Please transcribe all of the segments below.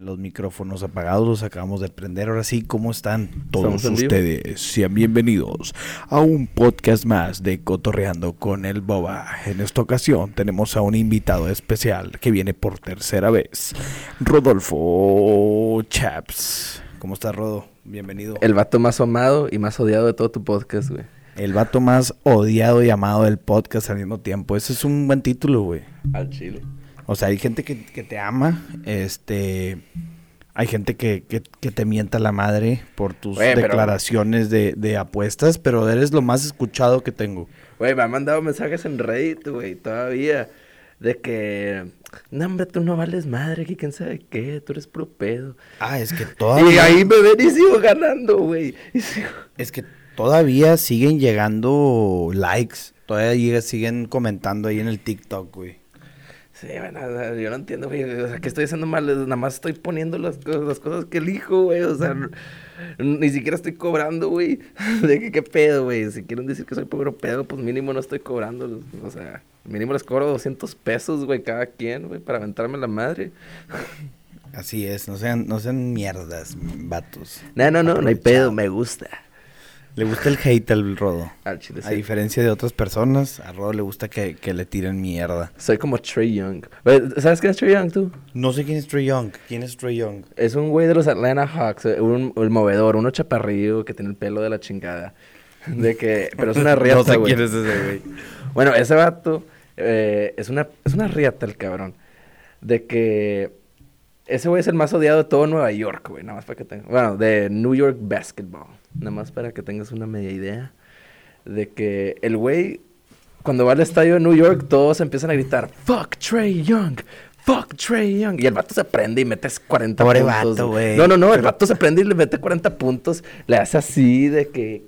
Los micrófonos apagados los acabamos de prender. Ahora sí, ¿cómo están todos ustedes? Sean bienvenidos a un podcast más de Cotorreando con el Boba. En esta ocasión tenemos a un invitado especial que viene por tercera vez. Rodolfo Chaps. ¿Cómo estás, Rodo? Bienvenido. El vato más amado y más odiado de todo tu podcast, güey. El vato más odiado y amado del podcast al mismo tiempo. Ese es un buen título, güey. Al chile. O sea, hay gente que, que te ama, este... Hay gente que, que, que te mienta la madre por tus pero- declaraciones de, de apuestas, pero eres lo más escuchado que tengo. Güey, me han mandado mensajes en Reddit, güey, todavía. De que, no, hombre, tú no vales madre, que quién sabe qué, tú eres puro pedo. Ah, es que Y todavía... ahí me ven y sigo ganando, güey. Y sigo- Es que todavía siguen llegando likes. Todavía siguen comentando ahí en el TikTok, güey. Sí, bueno, o sea, yo no entiendo, güey. O sea, ¿qué estoy haciendo mal? Nada más estoy poniendo las cosas, las cosas que elijo, güey. O sea, ni siquiera estoy cobrando, güey. ¿De qué, qué pedo, güey? Si quieren decir que soy puro pedo, pues mínimo no estoy cobrando. O sea, mínimo les cobro 200 pesos, güey, cada quien, güey, para aventarme la madre. Así es, no sean, no sean mierdas, vatos. No, no, no, no hay pedo, me gusta. Le gusta el hate al Rodo. Al chile, A diferencia de otras personas, a Rodo le gusta que, que le tiren mierda. Soy como Trey Young. ¿Sabes quién es Trey Young, tú? No sé quién es Trey Young. ¿Quién es Trey Young? Es un güey de los Atlanta Hawks, eh, un, el movedor, uno chaparrillo que tiene el pelo de la chingada. De que, pero es una riata, no sé güey. quién es ese güey. Bueno, ese vato eh, es, una, es una riata el cabrón. De que ese güey es el más odiado de todo Nueva York, güey. Nada más para que tengas... Bueno, de New York Basketball. Nada más para que tengas una media idea. De que el güey, cuando va al estadio de New York, todos empiezan a gritar, Fuck Trey Young. Fuck Trey Young. Y el vato se prende y metes 40 Pobre puntos. vato, güey. No, no, no. El vato se prende y le mete 40 puntos. Le hace así de que...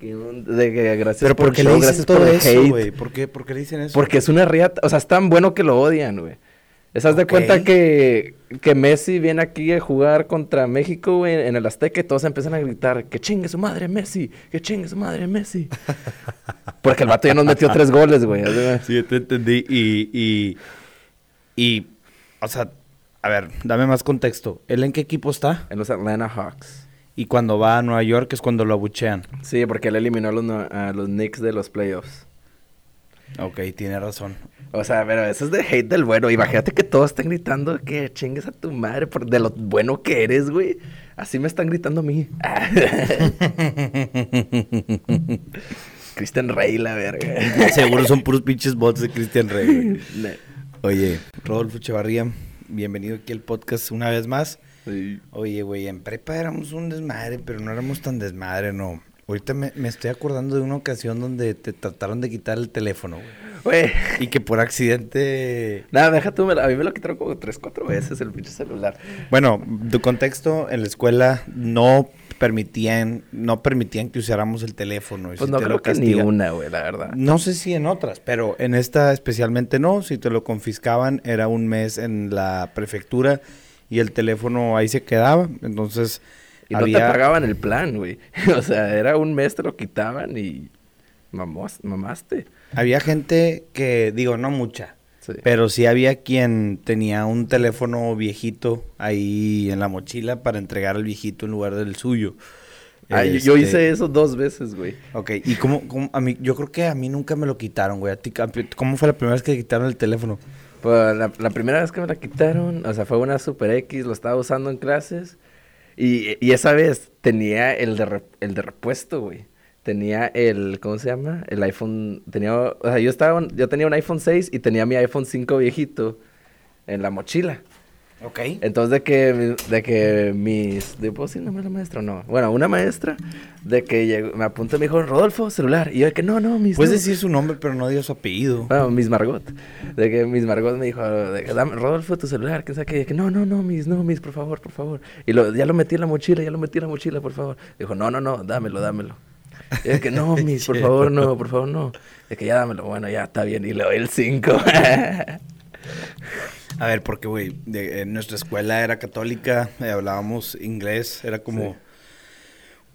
de que gracias Pero por ¿por qué el le show, dicen gracias por todo el eso, hate. güey? ¿Por qué, ¿Por qué le dicen eso? Porque es una riata, o sea, es tan bueno que lo odian, güey. ¿Estás de cuenta que, que Messi viene aquí a jugar contra México, güey, en el Azteca y todos empiezan a gritar, que chingue su madre Messi, que chingue su madre Messi? Porque el vato ya nos metió tres goles, güey. Sí, te entendí. Y, y, y, o sea, a ver, dame más contexto. ¿Él en qué equipo está? En los Atlanta Hawks. Y cuando va a Nueva York es cuando lo abuchean. Sí, porque él eliminó a los, a los Knicks de los playoffs. Ok, tiene razón. O sea, pero eso es de hate del bueno. Imagínate que todos estén gritando que chingues a tu madre por de lo bueno que eres, güey. Así me están gritando a mí. Christian Rey, la verga. Seguro son puros pinches bots de Christian Rey. güey. Ne- Oye, Rodolfo Chavarría, bienvenido aquí al podcast una vez más. Sí. Oye, güey, en prepa éramos un desmadre, pero no éramos tan desmadre, no. Ahorita me, me estoy acordando de una ocasión donde te trataron de quitar el teléfono, güey. Güey. Y que por accidente... Nada, deja tú, a mí me lo quitaron como tres, cuatro veces el pinche celular. Bueno, tu contexto, en la escuela no permitían, no permitían que usáramos el teléfono. y Pues si no te creo lo que ni una, güey, la verdad. No sé si en otras, pero en esta especialmente no. Si te lo confiscaban, era un mes en la prefectura y el teléfono ahí se quedaba. Entonces, Y no había... te pagaban el plan, güey. O sea, era un mes, te lo quitaban y mamós- mamaste. Había gente que, digo, no mucha, Sí. pero sí había quien tenía un teléfono viejito ahí en la mochila para entregar al viejito en lugar del suyo. Ah, yo- yo Este, hice eso dos veces, güey. Ok, y cómo, cómo- a mí, yo creo que a mí nunca me lo quitaron, güey. A ti, ¿Cómo fue la primera vez que quitaron el teléfono? Pues la, la primera vez que me la quitaron, o sea, fue una Super X, lo estaba usando en clases. Y, y esa vez tenía el de, el de repuesto, güey. Tenía el, ¿cómo se llama? El iPhone, tenía, o sea, yo estaba, yo tenía un iPhone 6 y tenía mi iPhone 5 viejito en la mochila. Ok. Entonces de que, de que mis, ¿de puedo decir nomás la maestra o no? Bueno, una maestra, de que llegó, me apuntó y me dijo, Rodolfo, celular. Y yo de que, no, no, mis, Puedes no". decir su nombre, pero no digas su apellido. Bueno, Miss Margot. De que Miss Margot me dijo, de que, dame, Rodolfo, tu celular, que sabe qué. De que, no, no, no, Miss, no, Miss, por favor, por favor. Y lo, ya lo metí en la mochila, ya lo metí en la mochila, por favor. Dijo, no, no, no, dámelo, dámelo. Y de que, no, Miss, por favor, no, por favor, no. De que ya dámelo. Bueno, ya está bien. Y le doy el 5. A ver, porque, güey, en nuestra escuela era católica, eh, hablábamos inglés, era como Sí.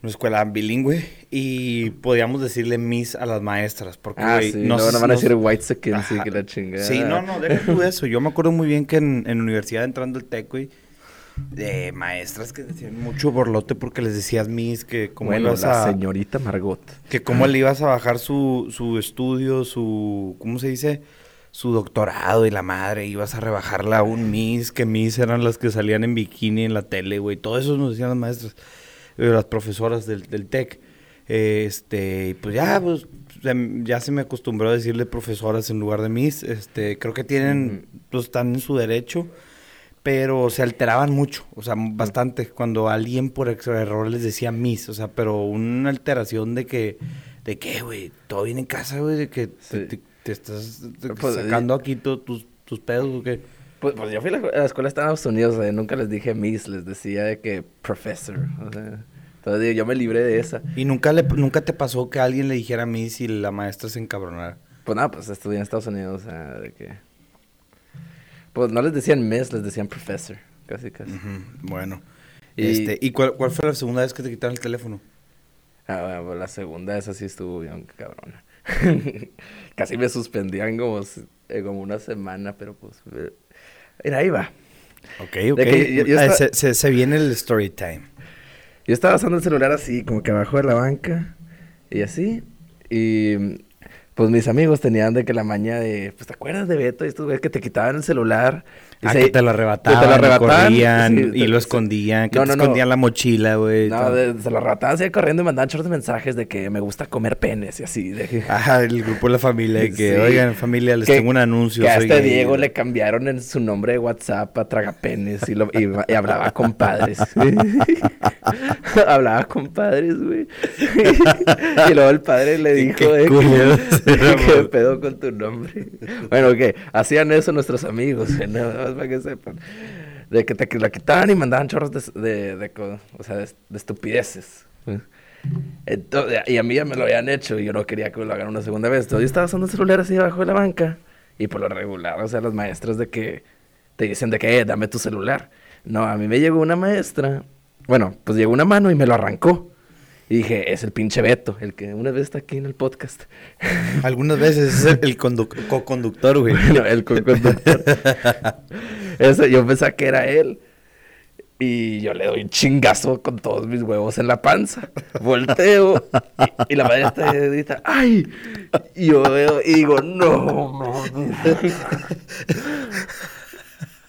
una escuela bilingüe y podíamos decirle miss a las maestras, porque, ah, güey, sí. no No, van a decir white second, sí, que la chingada. Sí, no, no, deja tú eso. Yo me acuerdo muy bien que en, en universidad entrando al TEC, güey, de maestras que decían mucho borlote porque les decías Miss que como bueno, ibas la a... señorita Margot. Que cómo le ibas a bajar su, su estudio, su... ¿Cómo se dice? Su doctorado y la madre. Ibas a rebajarla a un Miss, que Miss eran las que salían en bikini en la tele, güey. Todo eso nos decían las maestras, eh, las profesoras del, del TEC. Este, y pues ya, pues ya se me acostumbró a decirle profesoras en lugar de Miss. Este, creo que tienen, pues están en su derecho pero se alteraban mucho, o sea, bastante cuando alguien por error les decía Miss, o sea, pero una alteración de que, de que, güey, todo bien en casa, güey, de que te, Sí. te- te estás te- Pues, sacando aquí to- tus, tus pedos, o qué. Pues, pues yo fui a la, a la escuela de Estados Unidos, o sea, nunca les dije Miss, les decía de que Professor. O sea, entonces yo me libré de esa. Y nunca le, nunca te pasó que alguien le dijera Miss y la maestra se encabronara. Pues nada, pues estudié en Estados Unidos, o sea, de que... Pues no les decían Miss, les decían Professor, casi, casi. Bueno. Y- Este, ¿y cuál, cuál fue la segunda vez que te quitaron el teléfono? Ah, bueno, pues la segunda, esa sí estuvo bien cabrona. Casi me suspendían como, eh, como una semana, pero pues... Mira, ahí va. Ok, ok. que yo- yo Ah, estaba- se, se- se viene el story time. Yo estaba usando el celular así, como que abajo de la banca, y así, y pues mis amigos tenían de que la maña de, pues te acuerdas de Beto y estos güeyes que te quitaban el celular. Ah, que te lo arrebataban, te lo arrebataban, corrían sí, y lo escondían, que No, te no, no. escondían la mochila, güey. No, de- se lo arrebataban así corriendo y mandaban chorros de mensajes de que me gusta comer penes y así. De Ajá, el grupo de la familia, que, Sí. oigan, familia, les Que- tengo un anuncio. Que a este gay". Diego le cambiaron en su nombre de WhatsApp a Tragapenes y, lo, y, y hablaba con padres. hablaba con padres, güey. y luego el padre le dijo qué que, culeros éramos. ¿qué pedo con tu nombre? Bueno, que hacían eso nuestros amigos, güey, nada más para que sepan. De que te la quitaban y mandaban chorros de, de, de co- o sea, de, de estupideces. Entonces, y a mí ya me lo habían hecho y yo no quería que me lo hagan una segunda vez. Entonces yo estaba usando el celular así abajo de la banca y por lo regular, o sea, las maestras de que te dicen de que, eh, dame tu celular. No, a mí me llegó una maestra, bueno, pues llegó una mano y me lo arrancó. Y dije, es el pinche Beto, el que una vez está aquí en el podcast. Algunas veces es el, el conduc- co-conductor, güey. Bueno, el co-conductor. Yo pensaba que era él. Y yo le doy un chingazo con todos mis huevos en la panza. Volteo. Y, y la maestra grita, ¡ay! Y yo veo y digo, ¡no! no".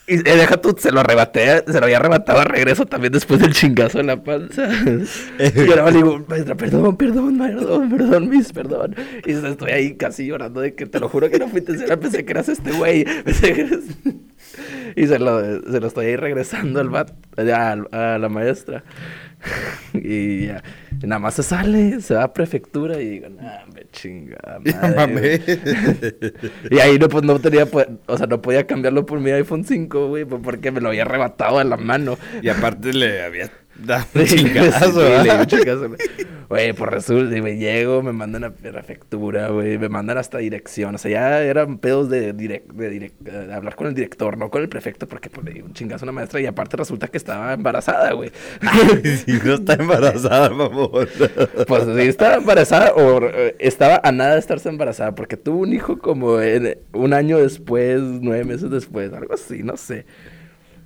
Y deja tú, se lo arrebaté, se lo había arrebatado a regreso también después del chingazo en la panza. y ahora le digo, maestra, perdón, perdón, perdón, perdón, miss, perdón. Y estoy ahí casi llorando de que te lo juro que no fui intencional, pensé que eras este güey. Pensé que eras... Y se lo, se lo estoy ahí regresando al bat, al- a la maestra. Y ya, nada más se sale, se va a prefectura y digo, nah, me chinga. Mames. Y ahí no, pues, no tenía, pues, o sea, no podía cambiarlo por mi iPhone 5, güey, pues, porque me lo había arrebatado a la mano. Y aparte le había Sí, un chingazo, sí, un chingazo, güey. Pues resulta, me llego, me mandan a prefectura, güey, me mandan hasta dirección. O sea, ya eran pedos de, direc- de, direc- de hablar con el director, no con el prefecto, porque pues, le di un chingazo a una maestra y aparte resulta que estaba embarazada, güey. Si no está embarazada, mamón. Pues sí, estaba embarazada o eh, estaba a nada de estarse embarazada porque tuvo un hijo como en- un año después, nueve meses después, algo así, no sé.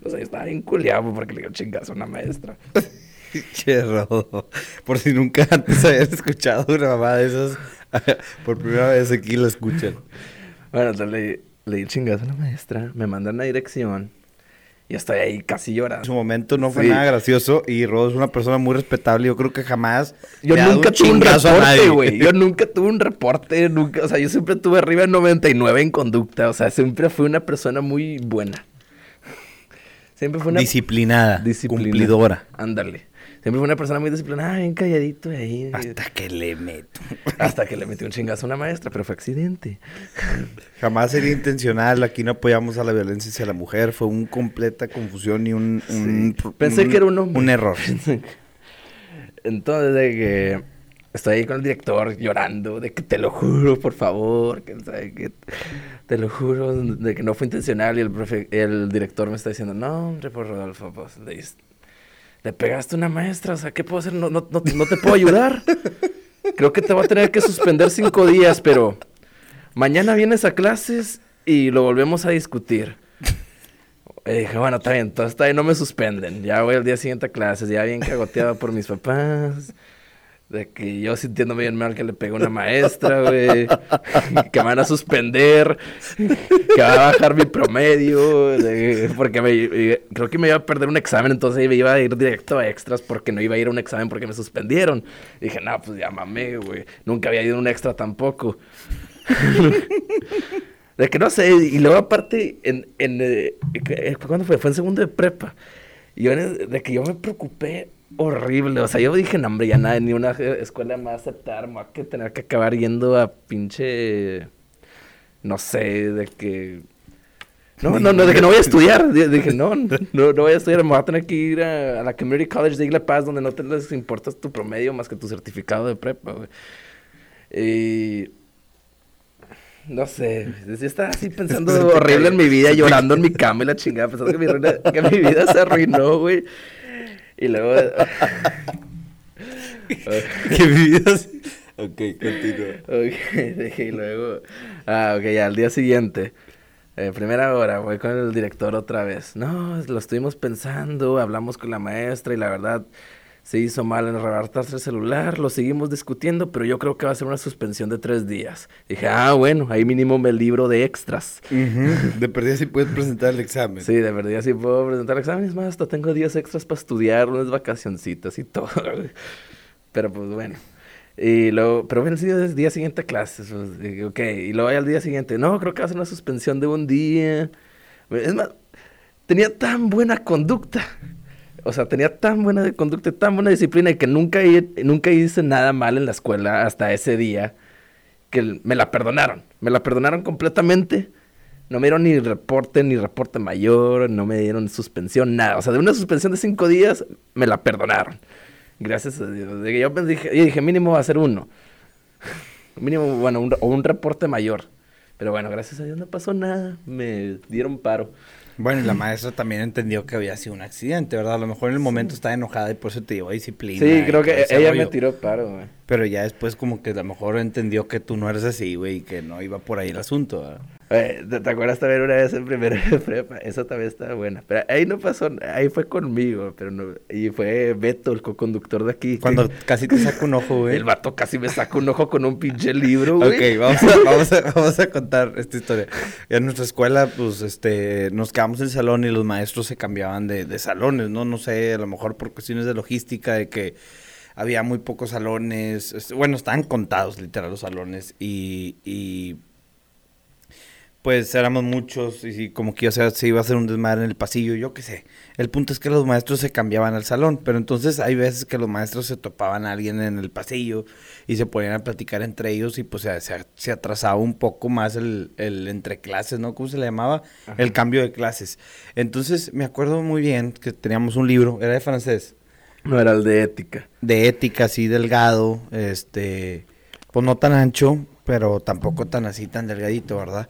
O sea, yo estaba bien culiado porque le chingazo a una maestra. Che, Rodo. Por si nunca antes habías escuchado una mamá de esas, por primera vez aquí lo escuchan. Bueno, entonces le, le di un chingazo a la maestra, me mandan la dirección y estoy ahí casi En llorando. su momento no fue Sí. nada gracioso y Rodo es una persona muy respetable. Yo creo que jamás. Yo nunca tuve un reporte, güey. Yo nunca tuve un reporte, nunca, o sea, yo siempre tuve arriba de 99 en conducta, o sea, siempre fui una persona muy buena. Siempre fue una Disciplinada, Disciplina. cumplidora. Ándale. Siempre fue una persona muy disciplinada, bien calladito ahí. Hasta que le meto. Hasta que le metió un chingazo a una maestra, pero fue accidente. Jamás sería intencional. Aquí no apoyamos a la violencia hacia la mujer. Fue una completa confusión y un. un- Pensé un- que era un hombre. Un error. Entonces, de que estoy ahí con el director llorando, de que te lo juro, por favor, que, ¿sabe qué? te lo juro, de que no fue intencional. Y el, profe- el director me está diciendo, no, hombre, por Rodolfo, pues le, le pegaste una maestra, o sea, ¿qué puedo hacer? No, no, no, no te puedo ayudar. Creo que te voy a tener que suspender cinco días, pero mañana vienes a clases y lo volvemos a discutir. Y dije, bueno, está bien, entonces está bien, no me suspenden. Ya voy al día siguiente a clases, ya bien cagoteado por mis papás. De que yo sintiéndome bien mal que le pegué una maestra, güey. que me van a suspender. Que va a bajar mi promedio. de- porque me, creo que me iba a perder un examen, entonces me iba a ir directo a extras porque no iba a ir a un examen porque me suspendieron. Y dije, no, pues ya mamé, güey. Nunca había ido a un extra tampoco. De que no sé, y luego aparte, en, en, eh, ¿cuándo fue? Fue en segundo de prepa. Y yo, de que yo me preocupé horrible. O sea, yo dije, no, hombre, ya nada, ni una escuela me va a aceptar, me voy a que tener que acabar yendo a pinche, no sé, de que... No, no, no, de que no voy a estudiar. Di- Dije, no, no, no voy a estudiar, me voy a tener que ir a, a la Community College de Isla Paz, donde no te les importa tu promedio más que tu certificado de prepa, güey. Y... No sé, yo estaba así pensando horrible en mi vida, llorando en mi cama y la chingada, pensando que mi, que mi vida se arruinó, güey. Y luego... ¿Qué vidas? Ok, continúa. Ok, y luego... Ah, ok, ya, al día siguiente. eh, primera hora, voy con el director otra vez. No, lo estuvimos pensando, hablamos con la maestra y la verdad se hizo mal en arrebatarse el celular, lo seguimos discutiendo, pero yo creo que va a ser una suspensión de tres días. Dije, ah, bueno, ahí mínimo me libro de extras. De perdida si puedes presentar el examen. Sí, de verdad sí puedo presentar exámenes más, hasta tengo días extras para estudiar, unas vacacioncitas y todo. Pero pues bueno. Y luego, pero bueno, sí, el día siguiente a clases, pues, ok, y luego al día siguiente, no, creo que va a ser una suspensión de un día. Es más, tenía tan buena conducta. O sea, tenía tan buena conducta, tan buena disciplina y que nunca, nunca hice nada mal en la escuela hasta ese día que me la perdonaron. Me la perdonaron completamente. No me dieron ni reporte, ni reporte mayor, no me dieron suspensión, nada. O sea, de una suspensión de cinco días, me la perdonaron. Gracias a Dios. Yo, dije, yo dije, mínimo va a ser uno. mínimo, bueno, un, o un reporte mayor. Pero bueno, gracias a Dios no pasó nada. Me dieron paro. Bueno, y la maestra también entendió que había sido un accidente, ¿verdad? A lo mejor en el momento estaba enojada y por eso te llevó a disciplina. Sí, creo que ella me tiró paro, güey. Pero ya después como que a lo mejor entendió que tú no eres así, güey, y que no iba por ahí el asunto, ¿verdad? Eh, ¿Te, acuerdas también una vez en primero de prepa? Esa también estaba buena. Pero ahí no pasó, ahí fue conmigo, pero no. Y fue Beto, el co-conductor de aquí. Cuando casi te saca un ojo, güey. El vato casi me saca un ojo con un pinche libro, güey. Ok, vamos a, vamos, a, vamos a contar esta historia. En nuestra escuela, pues, este, nos quedamos en el salón y los maestros se cambiaban de, de salones, ¿no? No sé, a lo mejor por cuestiones de logística, de que había muy pocos salones. Bueno, estaban contados, literal, los salones. Y, y pues éramos muchos y como que o sea, se iba a hacer un desmadre en el pasillo, yo qué sé. El punto es que los maestros se cambiaban al salón, pero entonces hay veces que los maestros se topaban a alguien en el pasillo y se ponían a platicar entre ellos y pues se, se- se atrasaba un poco más el, el entre clases, ¿no? ¿Cómo se le llamaba? El cambio de clases. Entonces me acuerdo muy bien que teníamos un libro, era de francés, No era el de ética. de ética así delgado, este, pues no tan ancho, pero tampoco tan así, tan delgadito, ¿verdad?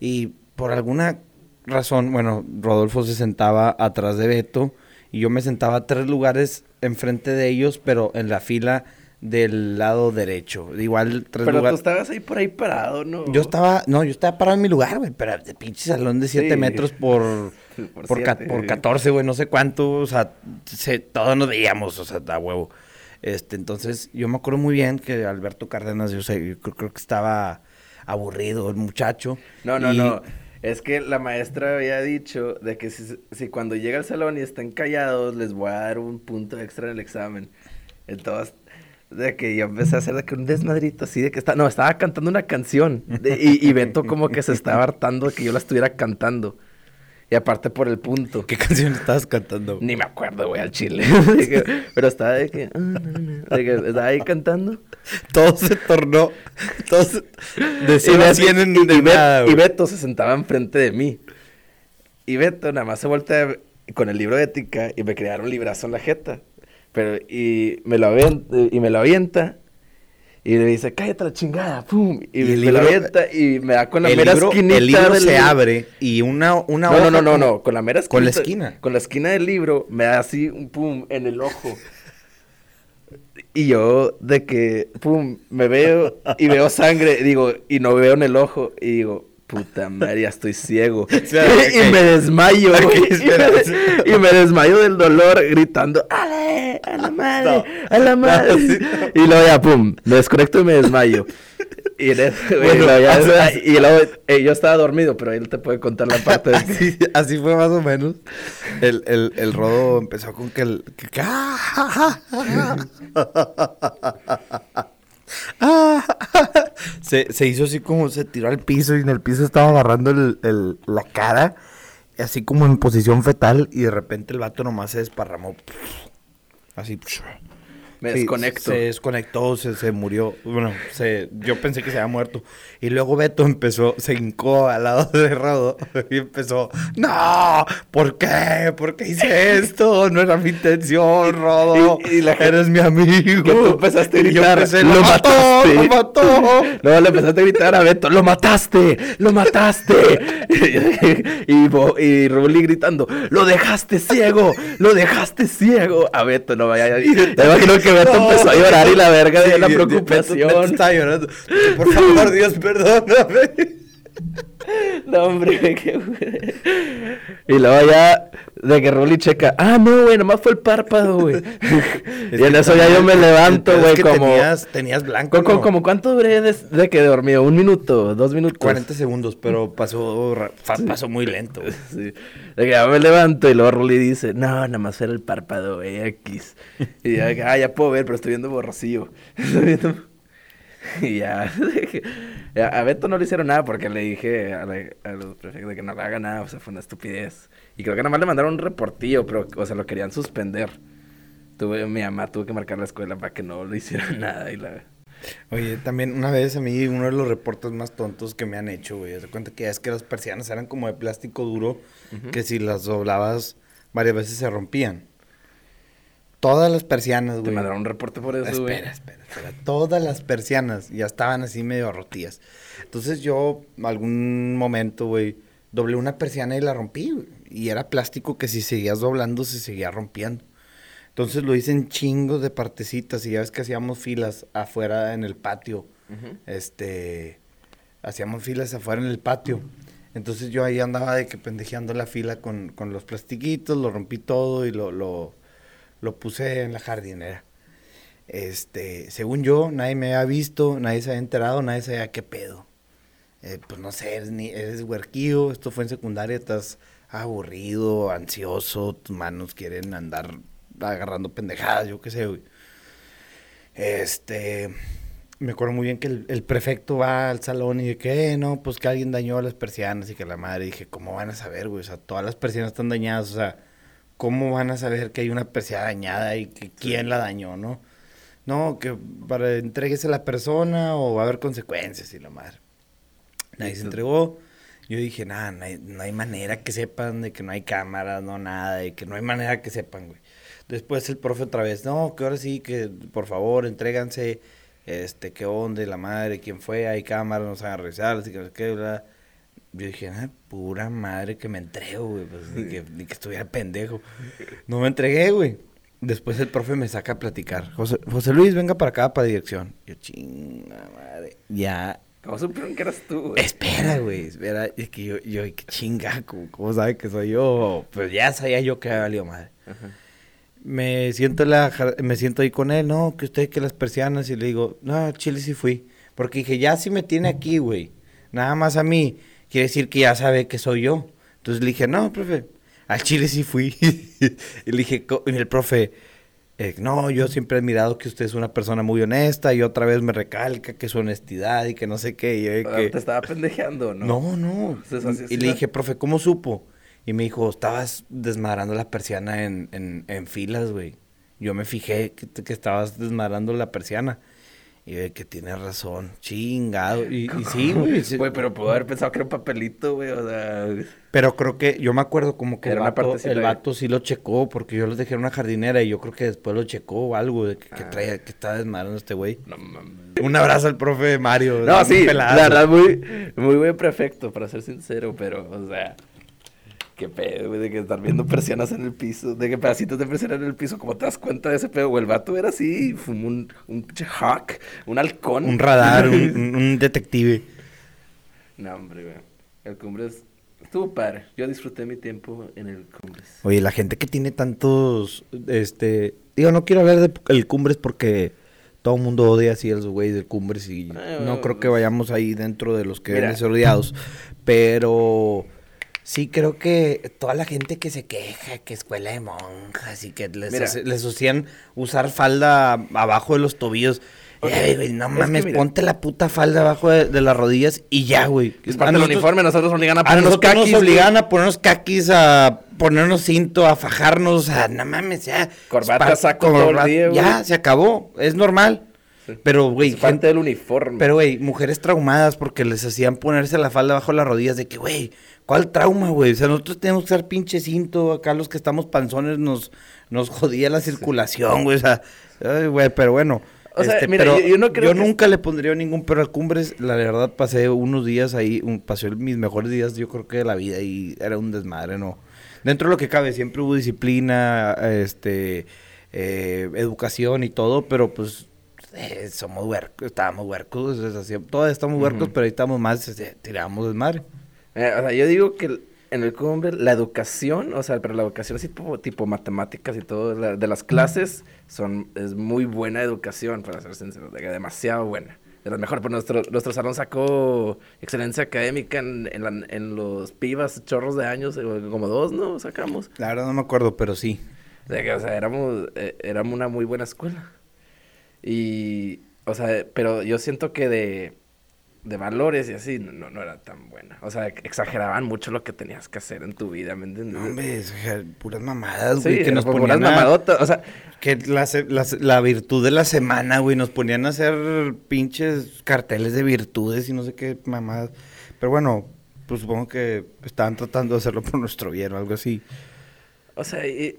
Y por alguna razón, bueno, Rodolfo se sentaba atrás de Beto y yo me sentaba tres lugares enfrente de ellos, pero en la fila del lado derecho. Igual tres Pero tú estabas ahí por ahí parado, ¿no? Yo estaba, no, yo estaba parado en mi lugar, güey, pero de pinche salón de 7 Sí. metros por, Por por, ca- siete, por sí. 14, güey, no sé cuánto, o sea, se, todos nos veíamos, o sea, da huevo. Este, entonces, yo me acuerdo muy bien que Alberto Cárdenas, yo sé, yo creo, creo que estaba aburrido el muchacho. No, no, y- no. Es que la maestra había dicho de que si, si cuando llega al salón y están callados, les voy a dar un punto extra en el examen. Entonces, de que yo empecé a hacer de que un desmadrito así, de que está, no, estaba cantando una canción. de- y, y Beto como que se estaba hartando de que yo la estuviera cantando. Y aparte por el punto. ¿Qué canción estabas cantando? Ni me acuerdo, güey, al chile. Pero estaba de que, ah, no, no, de que estaba ahí cantando. Todo se tornó, todo se, de Y, 100 a Beto, 100 en y- de y Bet- nada, y. Beto se sentaba enfrente de mí. Y Beto nada más se voltea con el libro de ética y me crearon un librazo en la jeta. Pero, y me lo avienta, y me lo avienta. Y le dice, cállate la chingada, pum. Y, Y el me avienta y me da con la el mera libro, esquinita el libro del se libro. abre y una, una No, no, hoja no, no, no, con la mera esquina. Con la esquina. Con la esquina del libro me da así un pum en el ojo. Y yo de que, pum, me veo y veo sangre, digo, y no veo en el ojo, y digo, puta madre, ya estoy ciego. y me desmayo, Ok, güey. Y espera. me- Y me desmayo del dolor gritando, ¡Ale! ¡A la madre! No. ¡A la madre! No, sí, Y luego ya, pum, me desconecto y me desmayo. Y, en Bueno, luego ya- así- y luego eh, yo estaba dormido, pero él te puede contar la parte de Así, así fue más o menos. El, el, el rodo empezó con que el. que- se, se hizo así como se tiró al piso y en el piso estaba agarrando el, el- la cara, así como en posición fetal, y de repente el vato nomás se desparramó. Así. Me Sí, desconecto. Se desconectó, se, se murió. Bueno, se, yo pensé que se había muerto. Y luego Beto empezó, se hincó al lado de Rodo y empezó, no, ¿por qué? ¿Por qué hice esto? No era mi intención, Rodo. Y- y la gente- Eres mi amigo. Que tú empezaste a gritar, empecé, "Lo lo mató, mataste". lo mató. No, le empezaste a gritar a Beto, ¡lo mataste! ¡Lo mataste! y, y Ruli gritando, ¡lo dejaste ciego! ¡Lo dejaste ciego! A Beto, no vaya. Me imagino que No, empezó a llorar y la verga de la preocupación. Estaba llorando. Por favor, Dios, perdóname. No, hombre, qué güey. Y luego ya, de que Ruli checa, ah, no, güey, nomás fue el párpado, güey. Y en eso ya yo me levanto, es güey, que como... Tenías, tenías blanco. como cuánto duré de, de que dormido? ¿Un minuto? ¿Dos minutos? 40 segundos, pero pasó, pasó muy lento. Sí. De que ya me levanto y luego Ruli dice, no, nada más era el párpado, güey, X. Y ya, ah, ya puedo ver, pero estoy viendo borrosillo. Estoy viendo... Y ya, a Beto no le hicieron nada porque le dije a, la- a los prefectos de que no le haga nada, o sea, fue una estupidez. Y creo que nada más le mandaron un reportillo, pero, o sea, lo querían suspender. Tuve, mi mamá tuvo que marcar la escuela para que no le hicieran nada y la... Oye, también una vez a mí uno de los reportes más tontos que me han hecho, güey. Se cuenta que es que las persianas eran como de plástico duro, que si las doblabas varias veces se rompían. Todas las persianas, Te güey. mandaron un reporte por eso, güey. Espera, espera, espera. Todas las persianas ya estaban así medio rotillas. Entonces yo, algún momento, güey, doblé una persiana y la rompí, güey. Y era plástico que si seguías doblando se seguía rompiendo. Entonces lo hice en chingos de partecitas y ya ves que hacíamos filas afuera en el patio. Este, hacíamos filas afuera en el patio. Entonces yo ahí andaba de que pendejeando la fila con, con los plastiquitos, lo rompí todo y lo, lo, lo puse en la jardinera. Este, según yo, nadie me había visto, nadie se había enterado, nadie sabía qué pedo. Eh, pues no sé, eres, ni, eres esto fue en secundaria, estás aburrido, ansioso, tus manos quieren andar agarrando pendejadas, yo qué sé, güey. Este, me acuerdo muy bien que el, prefecto va al salón y de que, "Eh, no, pues que alguien dañó las persianas y que la madre, dije, ¿cómo van a saber, güey? O sea, todas las persianas están dañadas, o sea, ¿cómo van a saber que hay una persiana dañada y que quién la dañó, no? No, que para entregues a la persona o va a haber consecuencias y la madre. Nadie se entregó. Yo dije, nada, no hay, no hay manera que sepan de que no hay cámaras, no nada, de que no hay manera que sepan, güey. Después el profe otra vez, no, que ahora sí, que por favor, entréganse, este, qué onda, la madre, quién fue, hay cámaras, nos van a revisar, así que qué, bla. Yo dije, ah, pura madre que me entrego, güey, pues ni que, ni que estuviera pendejo. No me entregué, güey. Después el profe me saca a platicar. José, José Luis, venga para acá, para dirección. Yo, chinga madre. Ya. ¿Cómo supieron que eras tú, güey? Espera, güey, espera. Es que yo, yo, qué chinga, ¿cómo, sabe que soy yo? Pues ya sabía yo que había valido madre. Ajá. Me siento, en la, me siento ahí con él, no, que usted que las persianas, y le digo, no, Chile sí fui. Porque dije, ya si me tiene aquí, güey, nada más a mí, quiere decir que ya sabe que soy yo. Entonces le dije, no, profe, al Chile sí fui. y le dije, y el profe, eh, no, yo siempre he admirado que usted es una persona muy honesta, y otra vez me recalca que su honestidad y que no sé qué. Y que, Te estaba pendejeando, ¿no? no, no. Entonces, así- así y le dije, profe, ¿cómo supo? Y me dijo, estabas desmadrando la persiana en, en, en filas, güey. Yo me fijé que, que estabas desmadrando la persiana. Y de que tienes razón, chingado. Y, y sí, güey. sí. Güey, pero pudo haber pensado que era un papelito, güey, o sea... Pero creo que, yo me acuerdo como que Era el una vato, el sí lo checó, porque yo los dejé en una jardinera y yo creo que después lo checó o algo de que, que Ah. traía, que estaba desmadrando este güey. No mames. Un abrazo al profe Mario. No, sí, pelazo. la verdad, muy, muy buen prefecto, para ser sincero, pero, o sea, qué pedo, güey, de que estar viendo persianas en el piso, de que pedacitos de persiana en el piso, ¿cómo te das cuenta de ese pedo? O el vato era así, fue un, un pinche hawk, un halcón. Un radar, un, detective. No, hombre, güey. El Cumbres estuvo padre. Yo disfruté mi tiempo en el Cumbres. Oye, la gente que tiene tantos, este, digo, no quiero hablar del Cumbres porque todo el mundo odia así a los güeyes del Cumbres y Eh, no creo que pues, vayamos ahí dentro de los que deben ser odiados, pero sí creo que toda la gente que se queja que escuela de monjas y que les, Mira. hace- les hacían usar falda abajo de los tobillos. No mames, mira. ponte la puta falda abajo de, de las rodillas y ya, güey. Es A parte del uniforme, nosotros nos obligan a a ponernos nosotros caquis. nos güey. obligaban a ponernos caquis, a ponernos cinto, a fajarnos, a no mames, ya. Corbata, saco todo el día, güey. Ya, se acabó, es normal. Pero, güey, Es parte gente- del uniforme. pero, güey, mujeres traumadas porque les hacían ponerse la falda bajo las rodillas de que, güey, ¿cuál trauma, güey? O sea, nosotros tenemos que usar pinche cinto, acá los que estamos panzones nos, nos jodía la circulación, güey, o sea, güey, pero bueno. O sea, este, mira, yo- yo no creo que- nunca le pondría ningún pero al Cumbres, la verdad pasé unos días ahí, un, pasé mis mejores días yo creo que de la vida y era un desmadre, ¿no? Dentro de lo que cabe, siempre hubo disciplina, este, eh, educación y todo, pero pues eh, somos huercos, estábamos huercos, es así, todos estamos huercos, Ujú. pero ahí estamos más, este, tiramos desmadre. Eh, o sea, yo digo que en el cumbre la educación, o sea, pero la educación así tipo, tipo matemáticas y todo, la- de las clases, son, es muy buena educación, para ser sincero, de- demasiado buena. De las mejores, pues nuestro, nuestro salón sacó excelencia académica en, en, la- en los pibas, chorros de años, eh, como dos, ¿no? Sacamos. La verdad no me acuerdo, pero sí. De que, o sea, éramos, eh, éramos una muy buena escuela. Y, o sea, pero yo siento que de, de valores y así, no, no era tan buena. O sea, exageraban mucho lo que tenías que hacer en tu vida, ¿me entiendes? No, hombre, es- o sea, puras mamadas, Sí, güey, que nos ponían unas a- mamadotas, o sea, Que la, la, la virtud de la semana, güey, nos ponían a hacer pinches carteles de virtudes y no sé qué mamadas. Pero bueno, pues supongo que estaban tratando de hacerlo por nuestro bien o algo así. o sea, y,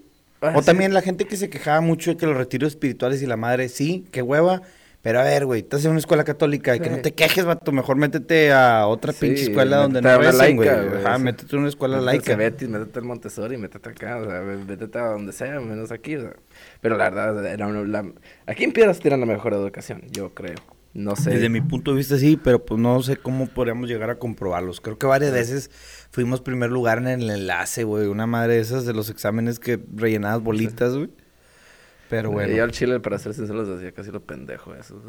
O también la gente que se quejaba mucho de que los retiros espirituales y la madre, sí, qué hueva. Pero a ver, güey, estás en una escuela católica y que Sí. no te quejes, vato. Mejor métete a otra Sí, pinche escuela donde no recen, güey. Ajá, métete a una escuela métete laica. Métete al Montessori, métete acá, o sea, métete a donde sea, menos aquí, o sea. Pero la verdad, era una, la- aquí en Piedras tienen la mejor educación, yo creo. No sé. Desde mi punto de vista sí, pero pues no sé cómo podríamos llegar a comprobarlos. Creo que varias veces fuimos primer lugar en el enlace, güey. Una madre de esas de los exámenes que rellenabas bolitas, güey. Pero bueno. Yo al chile, para ser sincero, los hacía casi lo pendejo eso.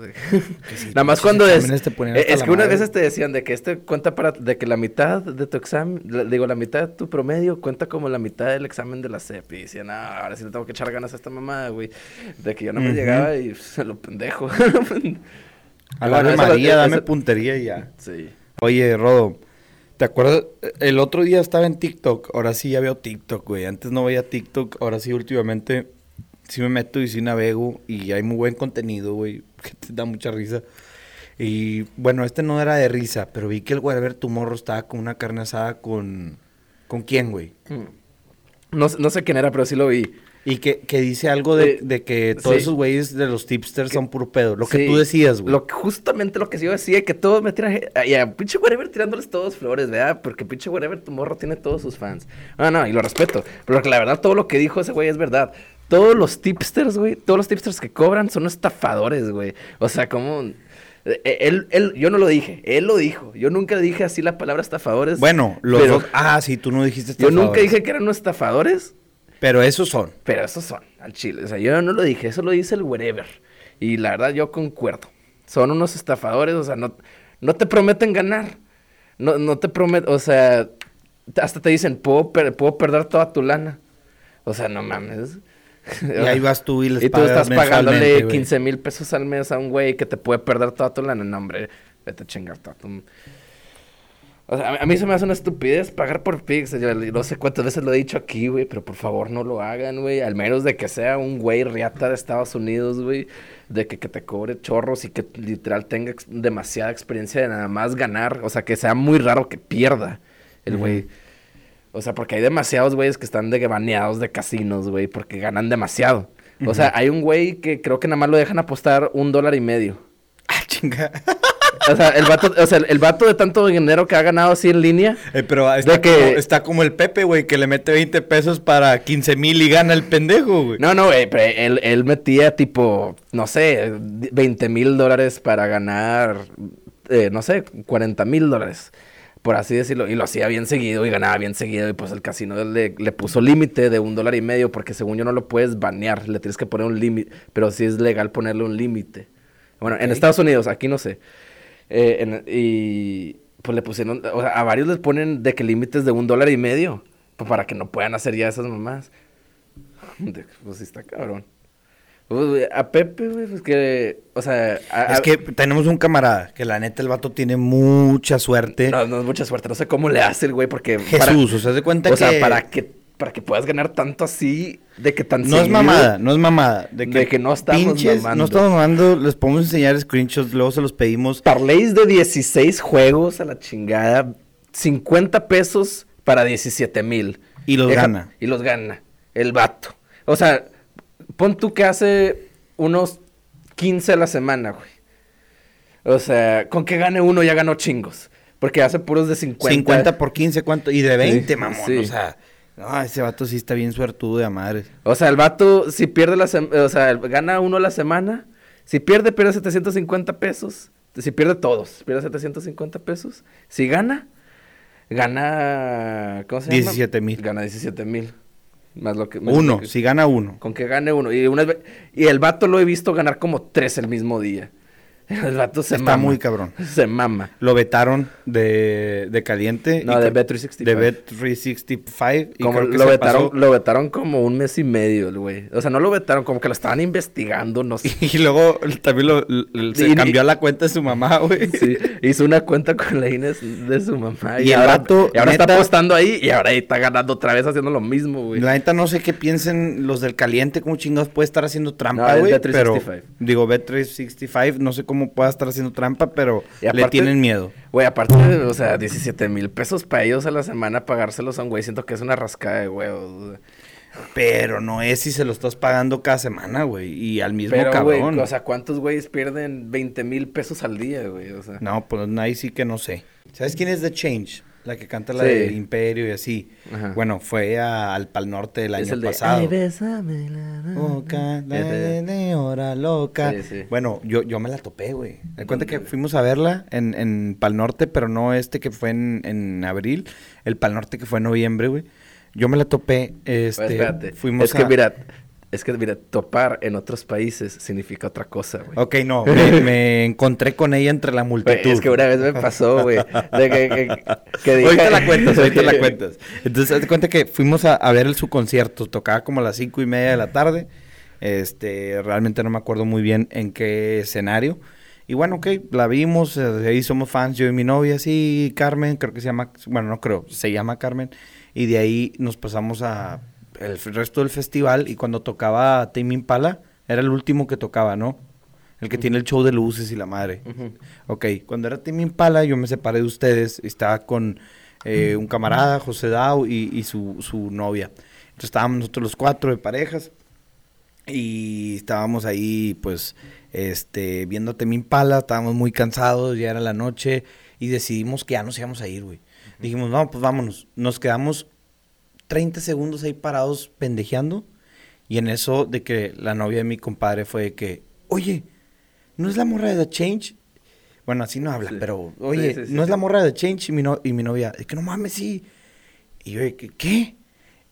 sí, Nada más cuando es... te eh, Es que unas veces te decían de que este cuenta para... De que la mitad de tu examen... la- Digo, la mitad de tu promedio cuenta como la mitad del examen de la CEP. Y decían, ah, ahora sí le tengo que echar ganas a esta mamada, güey. De que yo no me llegaba y se lo pendejo. A la Ave María, dame puntería y ya. sí. Oye, Rodo, ¿te acuerdas? El otro día estaba en TikTok, ahora sí ya veo TikTok, güey. Antes no veía TikTok, ahora sí últimamente sí me meto y sí navego y hay muy buen contenido, güey, que te da mucha risa. Y bueno, este no era de risa, pero vi que el Whatever Tomorrow estaba con una carne asada con... ¿Con quién, güey? No, no sé quién era, pero sí lo vi. Y que, que dice algo de, Eh, de que todos sí. esos güeyes de los tipsters Que- son puro pedo. Lo que tú decías, güey. Lo que, justamente lo que yo decía, que todos me tiran... Y a pinche whatever tirándoles todos flores, ¿verdad? Porque pinche whatever tu morro tiene todos sus fans. No, no, y lo respeto. Pero que la verdad, todo lo que dijo ese güey es verdad. Todos los tipsters, güey, todos los tipsters que cobran son estafadores, güey. O sea, como... eh, Él, él, yo no lo dije, él lo dijo. Yo nunca dije así la palabra estafadores. Bueno, los pero dos... Ah, sí, tú no dijiste Yo nunca estafadores. dije que eran unos estafadores. Pero esos son. Pero esos son, al chile. O sea, yo no lo dije, eso lo dice el wherever. Y la verdad, yo concuerdo. Son unos estafadores, o sea, no, no te prometen ganar. No, no te prometen, o sea, hasta te dicen, puedo, per- puedo perder toda tu lana. O sea, no mames. Y ahí vas tú y les Y tú estás pagándole güey. 15 mil pesos al mes a un güey que te puede perder toda tu lana. No, hombre, vete a chingar toda tu... O sea, a- mí se me hace una estupidez pagar por Pix. Yo no sé cuántas veces lo he dicho aquí, güey, pero por favor no lo hagan, güey. Al menos de que sea un güey riata de Estados Unidos, güey. De que, que te cobre chorros y que literal tenga ex- demasiada experiencia de nada más ganar. O sea, que sea muy raro que pierda el güey. O sea, porque hay demasiados güeyes que están de baneados de casinos, güey, porque ganan demasiado. O sea, hay un güey que creo que nada más lo dejan apostar un dólar y medio. Ah, chinga. O sea, el vato, o sea, el vato de tanto dinero que ha ganado así en línea. Eh, pero está, De que- como, está como el Pepe, güey, que le mete 20 pesos para 15 mil y gana el pendejo, güey. No, no, güey, pero él, él metía tipo, no sé, 20 mil dólares para ganar, eh, no sé, 40 mil dólares. por así decirlo, y lo hacía bien seguido y ganaba bien seguido, y pues el casino le, le puso límite de un dólar y medio, porque según yo no lo puedes banear, le tienes que poner un límite, pero sí es legal ponerle un límite. Bueno, en. Estados Unidos, aquí no sé. Eh, en- y pues le pusieron, o sea, a varios les ponen de que límites de un dólar y medio, pues, para que no puedan hacer ya esas mamás. Pues sí está cabrón. Pues, a Pepe, güey, pues que, o sea... a- Es que tenemos un camarada que la neta el vato tiene mucha suerte. No, no es mucha suerte, no sé cómo le hace el güey, porque... Jesús, o sea, de cuenta o que... sea, para que, para que puedas ganar tanto así, de que tan No es seguido- mamada, no es mamada. De que, de que no estamos pinches, mamando. No estamos mamando, les podemos enseñar screenshots, luego se los pedimos. Parlays de 16 juegos a la chingada, 50 pesos para 17 mil. Y los gana. Y los gana, el vato. O sea, pon tú que hace unos 15 a la semana, güey. O sea, con que gane uno ya ganó chingos. Porque hace puros de 50. 50 por 15, ¿cuánto? Y de 20, Sí, mamón. sí. O sea, no, ese vato sí está bien suertudo de a madre. O sea, el vato, si pierde la semana, o sea, gana uno la semana. Si pierde, pierde 750 pesos. Si pierde todos, pierde 750 pesos. Si gana, gana. ¿Cómo se llama? 17,000. Gana 17 mil. Más lo que. más Uno, lo que- si gana uno. Con que gane uno. Y, unas ve- y el vato lo he visto ganar como tres el mismo día. El vato se Está mama. muy cabrón. Se mama. Lo vetaron de, de caliente. No, y de creo- Bet365. De Bet365. Y Como lo, se vetaron, pasó. lo vetaron como un mes y medio, el güey. O sea, no lo vetaron, como que lo estaban investigando, no sé. Y luego también lo, lo- se Y- cambió a la cuenta de su mamá, güey. Sí, hizo una cuenta con la Inés de su mamá. Y el ahora, vato, y ahora está apostando ahí y ahora ahí está ganando otra vez haciendo lo mismo, güey. La neta no sé qué piensen los del caliente, cómo chingados puede estar haciendo trampa, güey. Bet365. pero digo, Bet365, no sé cómo pueda estar haciendo trampa, pero le tienen miedo. Güey, aparte, o sea, 17 mil pesos para ellos a la semana pagárselos a un güey, siento que es una rascada de huevos. Pero no es si se lo estás pagando cada semana, güey. Y al mismo Pero, cabrón. o sea, ¿cuántos güeyes pierden 20 mil pesos al día, güey? O sea, No, pues ahí sí que no sé. ¿Sabes quién es The Change? La que canta la Sí. de Imperio y así. Ajá. Bueno, fue a- al Pal Norte el es año el de, pasado. "Ay, bésame la mano". Boca, la de hora loca. Sí, sí. Bueno, yo, yo me la topé, güey. Me cuenta que fuimos a verla en, en Pal Norte, pero no este que fue en, en abril, el Pal Norte que fue en noviembre, güey. Yo me la topé, este, Pues, espérate. fuimos es que mira, es que mira, topar en otros países significa otra cosa, güey. Ok, no, me, me encontré con ella entre la multitud. es que una vez me pasó, güey, que, que, que dije... Ahorita la cuentas, ahorita la cuentas. Entonces, de cuenta que fuimos a, a ver el, su concierto. Tocaba como a las cinco y media de la tarde. Este, realmente no me acuerdo muy bien en qué escenario. Y bueno, ok, la vimos, eh, ahí somos fans, yo y mi novia, sí, Carmen, creo que se llama, bueno, no creo, se llama Carmen. Y de ahí nos pasamos a el resto del festival y cuando tocaba Tame Impala, era el último que tocaba, ¿no? El que tiene el show de luces y la madre. Ujú. Ok, cuando era Tim Impala, yo me separé de ustedes. y Estaba con eh, un camarada, José Dao, y, y su, su novia. Entonces estábamos nosotros los cuatro de parejas. Y estábamos ahí, pues, este, viendo a Tim Impala. Estábamos muy cansados, ya era la noche. Y decidimos que ya nos íbamos a ir, güey. Dijimos, no, pues vámonos. Nos quedamos 30 segundos ahí parados pendejeando. Y en eso de que la novia de mi compadre fue de que, oye, ¿no es la morra de The Change? Bueno, así no habla, Sí. pero, oye, Sí, sí, sí, ¿no es la morra de The Change? Y mi, no- y mi novia, de que no mames, sí. Y yo ¿qué?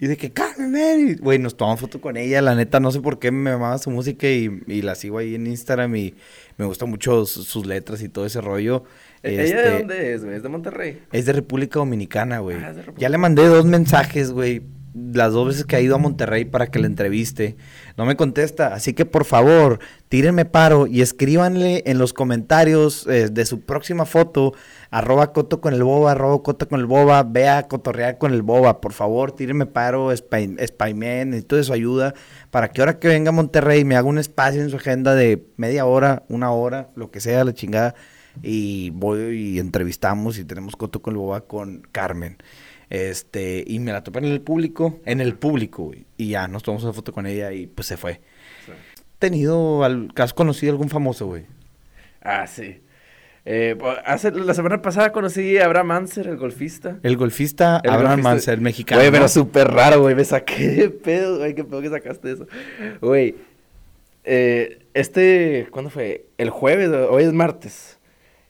Y de que, Carmen, ven". Y, Güey, nos tomamos foto con ella, la neta, no sé por qué me amaba su música y, y la sigo ahí en Instagram y me gustan mucho su- sus letras y todo ese rollo. ¿Ella Este, de dónde es, güey? ¿Es de Monterrey? es de República Dominicana, güey. Ah, Ya le mandé dos mensajes, güey. Las dos veces que ha ido a Monterrey para que la entreviste. No me contesta. Así que por favor, tírenme paro y escríbanle en los comentarios eh, de su próxima foto. Arroba coto con el boba, arroba coto con el boba. Vea cotorrear con el boba. Por favor, tírenme paro, spy- spymen, necesito de su ayuda. Para que ahora que venga a Monterrey me haga un espacio en su agenda de media hora, una hora, lo que sea, la chingada y voy y entrevistamos y tenemos coto con el boba con Carmen. Este, y me la topé en el público, en el público, güey. Y ya nos tomamos una foto con ella y pues se fue. ¿Tenido, al, has conocido algún famoso, güey? Ah, sí. Eh, hace, la semana pasada conocí a Abraham Anser, el golfista. El golfista El Abraham golfista- Manser, el mexicano. Güey, pero súper raro, güey. Me saqué de pedo, güey. Qué pedo que sacaste eso. Güey, eh, este, ¿cuándo fue? El jueves, hoy es martes.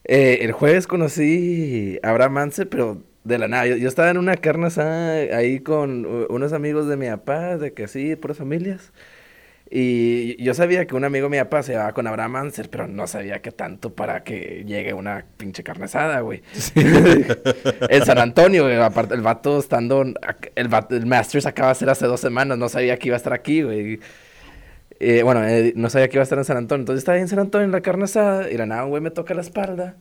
Eh, el jueves conocí a Abraham Mansell, pero de la nada. Yo, yo estaba en una carne asada ahí con unos amigos de mi papá, de que sí, puras familias. Y yo sabía que un amigo de mi papá se llevaba con Abraham Mansell, pero no sabía que tanto para que llegue una pinche carne asada, güey. en San Antonio, güey, aparte el vato estando, el, vato- el Masters acaba de ser hace dos semanas, no sabía que iba a estar aquí, güey. Eh, bueno, eh, no sabía que iba a estar en San Antonio. Entonces estaba ahí en San Antonio en la carne asada y la nada güey me toca la espalda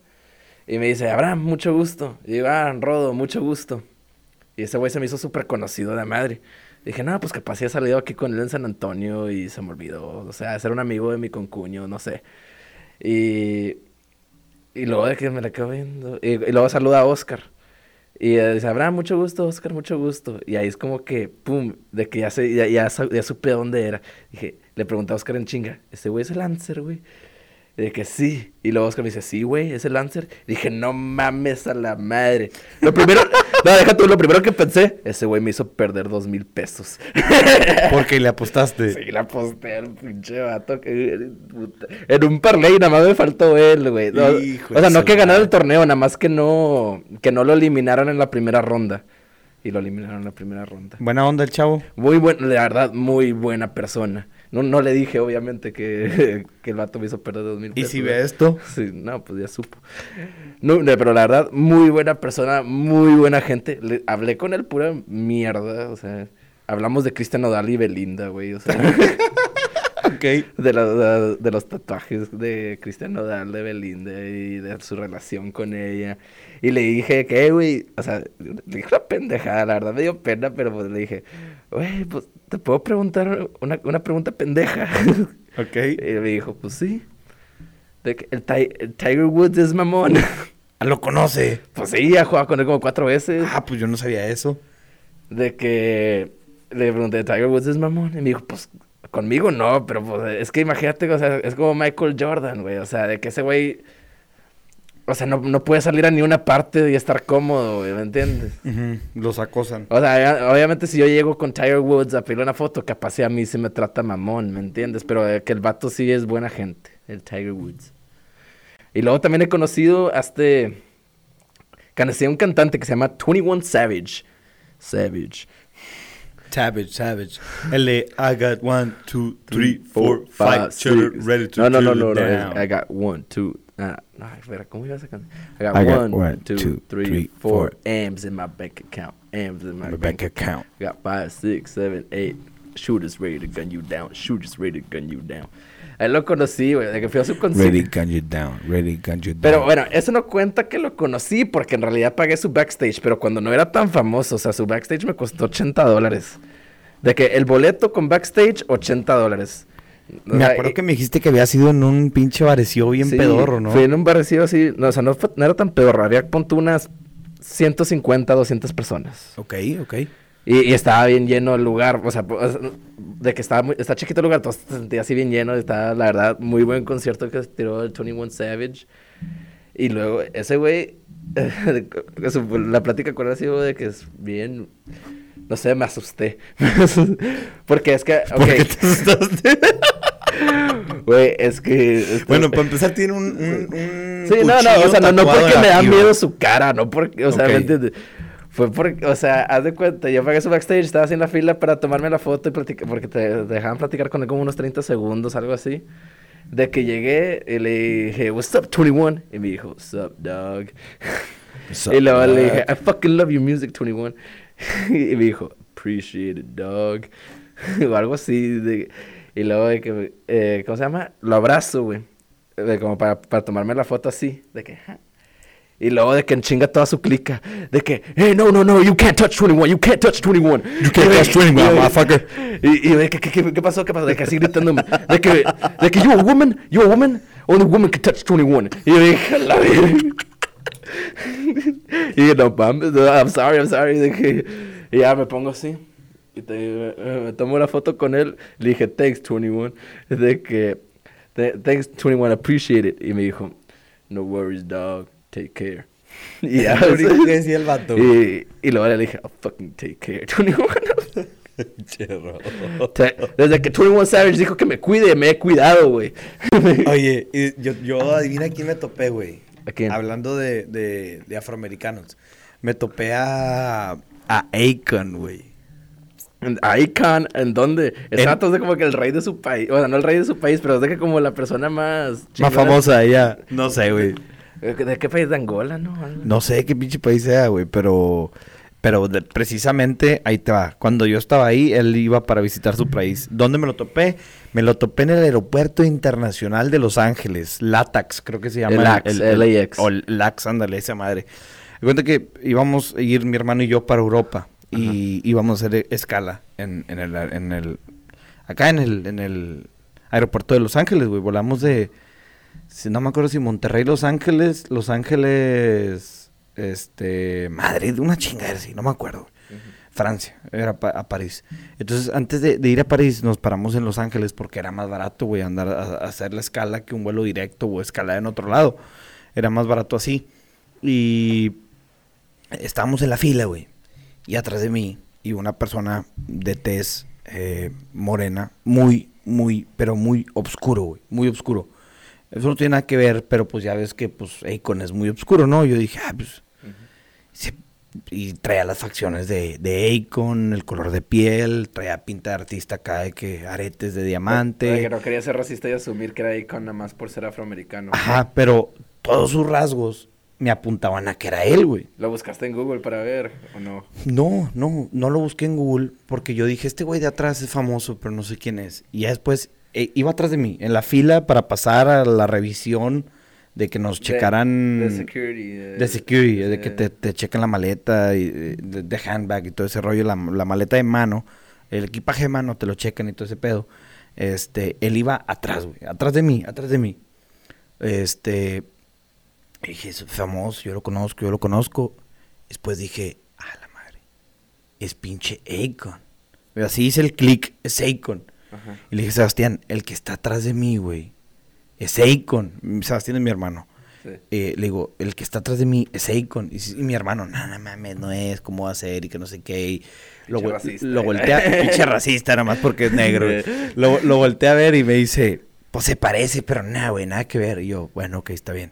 y me dice, Abraham, mucho gusto. Y digo, ah, Rodo, mucho gusto. Y ese güey se me hizo súper conocido de madre. Dije, no, pues capaz sí he salido aquí con él en San Antonio y se me olvidó. O sea, ser un amigo de mi concuño, no sé. Y, y luego de que me la quedo viendo. Y, luego saluda a Oscar. Y dice, Abraham, mucho gusto, Oscar, mucho gusto. Y ahí es como que, pum, de que ya, sé, ya, ya, ya supe dónde era. Dije, le pregunté a Oscar en chinga, ¿ese güey es el Lancer, güey? Y de que sí. Y luego Oscar me dice, sí, güey, es el Lancer. dije, no mames a la madre. Lo primero, no, deja tú, lo primero que pensé, ese güey me hizo perder dos mil pesos. Porque le apostaste. Sí, la posté al pinche vato. Que. En un parlay nada más me faltó él, güey. No, o sea, no que ganara el torneo, nada más que no, que no lo eliminaron en la primera ronda. Y lo eliminaron en la primera ronda. Buena onda el chavo. Muy buen, la verdad, muy buena persona. No, no le dije, obviamente, que, que el vato me hizo perder dos mil ¿Y pesos. si güey. ve esto? Sí, no, pues ya supo. No, pero la verdad, muy buena persona, muy buena gente. Le- hablé con él pura mierda, o sea, hablamos de Cristian Nodal y Belinda, güey, o sea, De, la- de- de los tatuajes de Cristian Nodal, de Belinda y de su relación con ella. Y le dije que, güey, o sea, le dije una pendejada, la verdad me dio pena, pero pues le dije, güey, pues te puedo preguntar una, una pregunta pendeja. Ok. y me dijo, pues sí. De que el, el Tiger Woods es mamón. Ah, lo conoce. pues sí, ha jugado con él como cuatro veces. Ah, pues yo no sabía eso. De que le pregunté, ¿Tiger Woods es mamón? Y me dijo, pues conmigo no, pero pues es que imagínate, o sea, es como Michael Jordan, güey. O sea, de que ese güey, o sea, no, no puede salir a ni una parte y estar cómodo, güey, ¿me entiendes? Los acosan. O sea, obviamente si yo llego con Tiger Woods a pedirle una foto, capaz a mí se me trata mamón, ¿me entiendes? Pero eh, que el vato sí es buena gente, el Tiger Woods. Y luego también he conocido a este... Conocí a un cantante que se llama 21 Savage. Savage. Savage, savage. El de I got one, two, three, four, five, children six. ready to No, no, no, no, it no. es. I got one, two. Ah, no, espera, ¿cómo iba esa canción? I got, I got one, one, two, two, three, three, four four. M's in my bank account. M's in my, My bank bank account. I got five, six, seven, eight. Shooters ready to gun you down. Shooters ready to gun you down. A él lo conocí, güey, de que fui a su concierto. Ready, gun you down. Ready, gun you down. Pero bueno, eso no cuenta que lo conocí porque en realidad pagué su backstage, pero cuando no era tan famoso, o sea, su backstage me costó 80 dólares. De que el boleto con backstage, 80 dólares. O Me sea, acuerdo y- que me dijiste que había sido en un pinche bareció bien sí, pedorro, ¿no? Fui en un barrecido así, no, o sea, no, fue- no era tan pedorro, había punto unas 150, 200 personas. Ok, ok. Y, y estaba bien lleno el lugar, o sea, de que estaba muy, está chiquito el lugar, todo se sentía así bien lleno, estaba la verdad muy buen concierto que tiró el 21 Savage. Y luego ese güey, la plática con él ha sido de que es bien, no sé, me asusté. Porque es que, ok, ¿Por qué te asustaste? güey, es que... este- bueno, para empezar tiene un, un, un Sí, no, no, o sea, no, no porque me da miedo su cara, no porque, o sea. ¿me entiendes? Fue porque, o sea, haz de cuenta, yo pagué su backstage, estaba así en la fila para tomarme la foto y platicar, porque te, dejaban platicar con él como unos 30 segundos, algo así. De que llegué y le dije, what's up, 21? Y me dijo, what's up, dog? What's up, y luego le dije, I fucking love your music, 21. y me dijo, appreciate it, dog. o algo así. de- y luego de que, eh, ¿cómo se llama? Lo abrazo, güey. De como para, para tomarme la foto así. De que, "Ja". Y luego de que en chinga toda su clica. De que, hey, no, no, no, you can't touch 21, you can't touch 21. You can't touch 21, Y- motherfucker. Y, y de que, ¿qué, qué, qué pasó? ¿Qué pasó? De que así gritándome. De que, de que, you a woman, you a woman, only woman can touch 21. Y yo dije, "A la verga". Y no mames, I'm sorry, I'm sorry. De que, y ya me pongo así. Y te- me, me tomo la foto con él. Le dije, thanks 21. De que, "Th- thanks 21, appreciate it. Y me dijo, no worries, dog, take care. Y ya, Lo único que decía el vato. y, y luego le dije, I'll fucking take care, 21. Cherro. Te- Desde que 21 Savage dijo que me cuide, me he cuidado, güey. Oye, y yo, yo adivina quién me topé, güey. ¿A quién? Hablando de, de, de afroamericanos. Me topé a, a Akon, güey. Icon, ¿en dónde? En- Está de como que el rey de su país. Bueno, no el rey de su país, pero es de que como la persona más... Más chingona. famosa ella. No sé, güey. Eh, ¿De qué país? ¿De Angola, no? No sé qué pinche país sea, güey, pero... Pero de- precisamente ahí te va. Cuando yo estaba ahí, él iba para visitar su país. ¿Dónde me lo topé? Me lo topé en el aeropuerto internacional de Los Ángeles. LATAX, creo que se llama. El LAX, LAX. O LAX, ándale, esa madre. Me cuenta que íbamos a ir mi hermano y yo para Europa. Y íbamos a hacer escala en, en el, en el... Acá en el, en el aeropuerto de Los Ángeles, güey. Volamos de... Si no me acuerdo si Monterrey, Los Ángeles, Los Ángeles, este, Madrid, una chingadera, sí, no me acuerdo. Francia, era pa- a París. Entonces, antes de, de ir a París, nos paramos en Los Ángeles porque era más barato, güey, andar a, a hacer la escala que un vuelo directo o escala en otro lado. Era más barato así. Y estábamos en la fila, güey. Y atrás de mí, y una persona de tez eh, morena, muy, muy, pero muy oscuro, güey, muy oscuro. Eso no tiene nada que ver, pero pues ya ves que pues Akon es muy oscuro, ¿no? Yo dije, ah, pues... se- y traía las facciones de, de Akon, el color de piel, traía pinta de artista acá de que aretes de diamante. que no quería ser racista y asumir que era Icon nada más por ser afroamericano. Ajá, pero todos sus rasgos me apuntaban a que era él, güey. ¿Lo buscaste en Google para ver o no? No, no, no lo busqué en Google porque yo dije, este güey de atrás es famoso, pero no sé quién es. Y ya después eh, iba atrás de mí, en la fila para pasar a la revisión de que nos checaran... De, security. De security, de que te, te chequen la maleta, y, eh, de, de handbag y todo ese rollo, la, la maleta de mano, el equipaje de mano te lo checan y todo ese pedo. Este, él iba atrás, güey, atrás de mí, atrás de mí. Este, dije, es famoso, yo lo conozco, yo lo conozco. Después dije, ah, la madre, es pinche Akon. Así hice el clic, es Akon. Ajá. Y le dije, Sebastián, el que está atrás de mí, güey, es Akon. Sebastián es mi hermano. Sí. Eh, le digo, el que está atrás de mí es Akon. Y, y mi hermano, no, no mames, no es, ¿cómo va a ser? Y que no sé qué. Y lo, racista, lo eh. voltea, pinche racista, nada más porque es negro. lo, lo volteé a ver y me dice, pues se parece, pero nada, güey, nada que ver. Y yo, bueno, ok, está bien.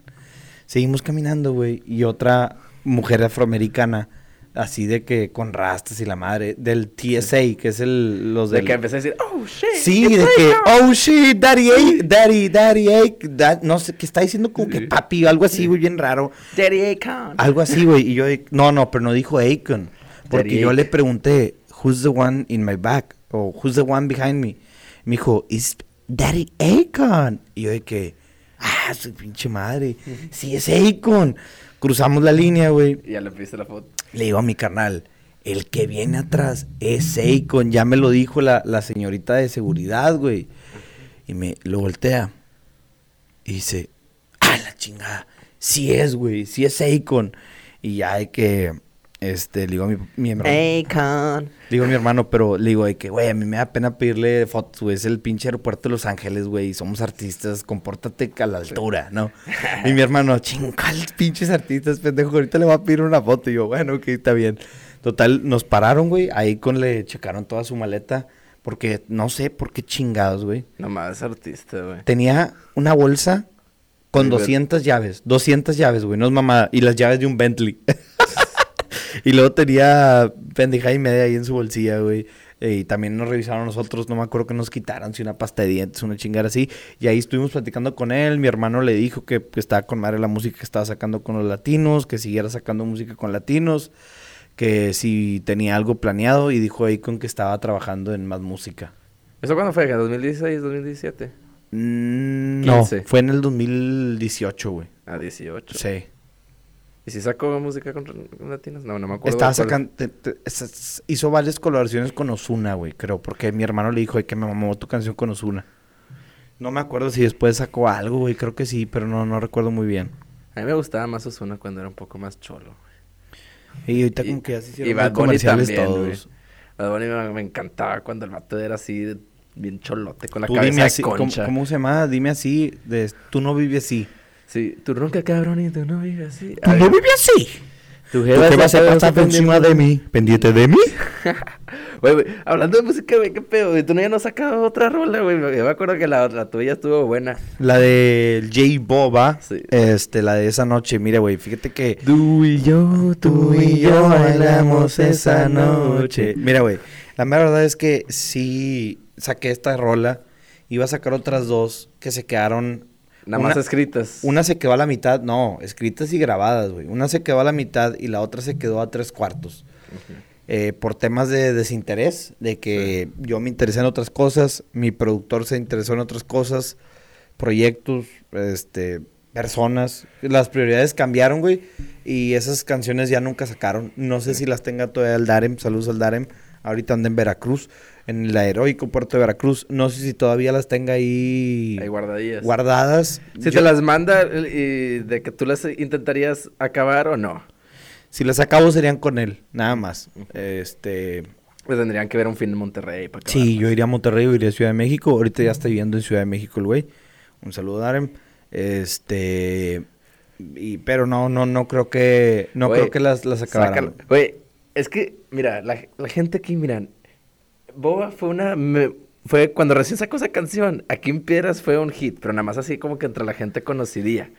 Seguimos caminando, güey. Y otra mujer afroamericana, así de que con rastas y la madre, del TSA, que es el, los De del... que empecé a decir, oh shit. Sí, de que, Icon". oh shit, daddy, eh, daddy, daddy, eh, da- no sé, que está diciendo como que papi, algo así, güey, bien raro. Daddy Icon. Algo así, güey, y yo, no, no, pero no dijo Akon, porque Daddy yo le pregunté, who's the one in my back, o who's the one behind me, me dijo, is daddy Akon, y yo de que, ah, su pinche madre, sí es Akon, cruzamos la línea, güey, Y ya le pediste la foto. Le digo a mi carnal, el que viene atrás es Akon, ya me lo dijo la, la señorita de seguridad, güey. Y me lo voltea y dice, ah, la chingada, sí es, güey, sí es Akon. Y ya hay que, este, le digo a mi, mi hermano, Icon. le digo a mi hermano, pero le digo de que, güey, a mí me da pena pedirle fotos, güey, es el pinche aeropuerto de Los Ángeles, güey, somos artistas, compórtate a la altura, ¿no? Y mi hermano, chingal, pinches artistas, pendejo, ahorita le voy a pedir una foto. Y yo, bueno, ok, está bien. Total, nos pararon, güey, ahí con le checaron toda su maleta, porque no sé por qué chingados, güey. Nomás es artista, güey. Tenía una bolsa con Muy bien. 200 llaves, 200 llaves, güey, no es mamada, y las llaves de un Bentley. y luego tenía pendeja y media ahí en su bolsilla, güey. Eh, Y también nos revisaron nosotros, no me acuerdo que nos quitaran, si una pasta de dientes, una chingada así. Y ahí estuvimos platicando con él. Mi hermano le dijo que, que estaba con madre la música que estaba sacando con los latinos, que siguiera sacando música con latinos, que si tenía algo planeado. Y dijo ahí con que estaba trabajando en más música. ¿Eso cuándo fue? ¿2016, 2017? Mm, no, 15. fue en el 2018, güey. A 18. Sí. ¿Y si sacó música con, con latinos? No, no me acuerdo. Estaba sacando. te- te- hizo varias colaboraciones con Osuna, güey, creo. Porque mi hermano le dijo "Ay, que me mamó tu canción con Osuna. No me acuerdo si después sacó algo, güey. Creo que sí, pero no, no recuerdo muy bien. A mí me gustaba más Ozuna cuando era un poco más cholo. Y ahorita Y- como que ya se hicieron comerciales también, todos. Bad Bunny me, me encantaba cuando el vato era así, bien cholote, con la Tú cabeza dime de así, ¿cómo, concha. cómo se llama? Dime así, de, tú no vives así. Sí, tú ronca cabrón y tú no vives así. Tú no vives así. Tu jefa se pasa encima de mí. ¿Pendiente de mí? Güey, hablando de música, güey, qué pedo. Tú no ya no sacado otra rola, güey. Yo me acuerdo que la, la tuya estuvo buena. La de J Boba. Sí. Este, la de esa noche. Mira, güey, fíjate que. Tú y yo, Tú y yo bailamos esa noche. Mira, güey, la mera verdad es que sí saqué esta rola. Iba a sacar otras dos que se quedaron. Nada una- más escritas. Una se quedó a la mitad, no, escritas y grabadas, güey. Una se quedó a la mitad y la otra se quedó a tres cuartos. Eh, por temas de desinterés, de que yo me interesé en otras cosas, mi productor se interesó en otras cosas, proyectos, este, personas. Las prioridades cambiaron, güey, y esas canciones ya nunca sacaron. No sé si las tenga todavía el Darem, saludos al Darem. Ahorita anda en Veracruz, en el heroico puerto de Veracruz. No sé si todavía las tenga ahí, Ahí guardadillas. guardadas. Si Yo- te las manda y de que tú las intentarías acabar o no. Si las acabo serían con él, nada más. Este, Pues tendrían que ver un fin en Monterrey para acabar. sí, yo iría a Monterrey o iría a Ciudad de México. Ahorita ya está viviendo en Ciudad de México el güey. Un saludo, Darem. Este, y, pero no, no, no creo que, no creo que las, las acabaran. Güey, es que, mira, la, la gente aquí, miran, Boba fue una... me- fue cuando recién sacó esa canción, aquí en Piedras fue un hit, pero nada más así como que entre la gente conocidía.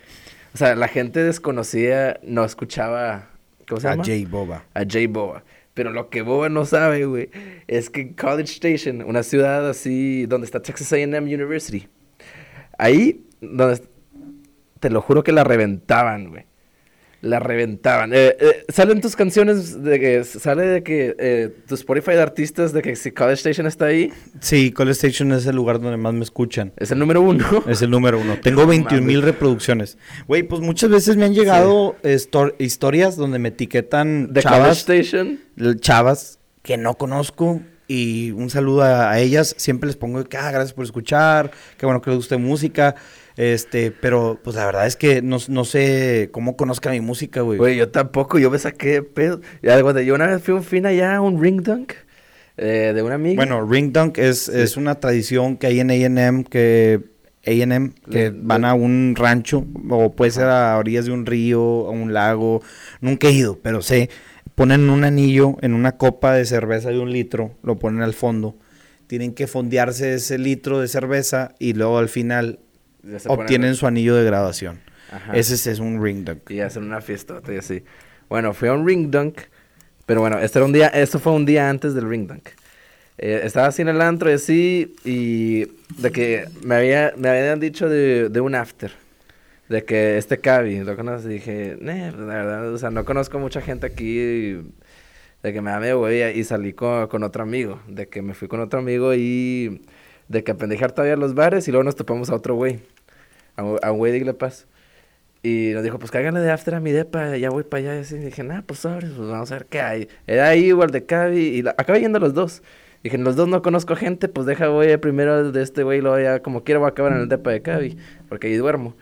O sea, la gente desconocida no escuchaba... ¿Cómo se A llama? J Boba. a J Boba. Pero lo que Boba no sabe, güey, es que College Station, una ciudad así donde está Texas A&M University, ahí donde te lo juro que la reventaban, güey. La reventaban. Eh, eh, salen tus canciones de que sale de que eh, tu Spotify de artistas de que si College Station está ahí, Sí, College Station es el lugar donde más me escuchan. es el número uno. Es el número uno. Tengo No 21 mil reproducciones. Güey, pues muchas veces me han llegado historias donde me etiquetan de College chavas, Station. l- chavas que no conozco. Y un saludo a, a ellas. Siempre les pongo que, ah, gracias por escuchar. Qué bueno que les guste música. Este, pero pues la verdad es que no, no sé cómo conozca mi música, güey. Güey, yo tampoco, yo me saqué de pedo. Ya, yo una vez fui a un fin allá, un ring dunk eh, de una amiga. Bueno, Ring Dunk es, es una tradición que hay en A&M que A&M que van a un rancho o puede ser a orillas de un río, a un lago. Nunca he ido, pero sé. Ponen un anillo en una copa de cerveza de un litro, lo ponen al fondo. Tienen que fondearse ese litro de cerveza y luego al final Ponen- obtienen su anillo de graduación. Ajá. Ese es, un Ring Dunk. Y hacen una fiesta y así. Bueno, fui a un ring dunk. Pero bueno, este era un día, esto fue un día antes del ring dunk. Eh, estaba así en el antro y así, y de que me, había, me habían dicho de, de un after. De que este Cavi, lo conoces, dije, "Nee, pues, la verdad, o sea, no conozco mucha gente aquí, y de que me da medio huevilla, y salí con, con otro amigo, de que me fui con otro amigo y de que a pendejar todavía los bares, y luego nos topamos a otro güey, a, un- güey de Iglesia Paz. Y nos dijo, pues cáiganle de after a mi depa, ya voy para allá. Y así dije, nah, pues sobres, pues vamos a ver qué hay. Era ahí igual de Cavi y la- acabé yendo los dos. Dije, los dos no conozco gente, pues deja, voy primero de este güey luego ya como quiera voy a acabar en el depa de Cavi, porque ahí duermo.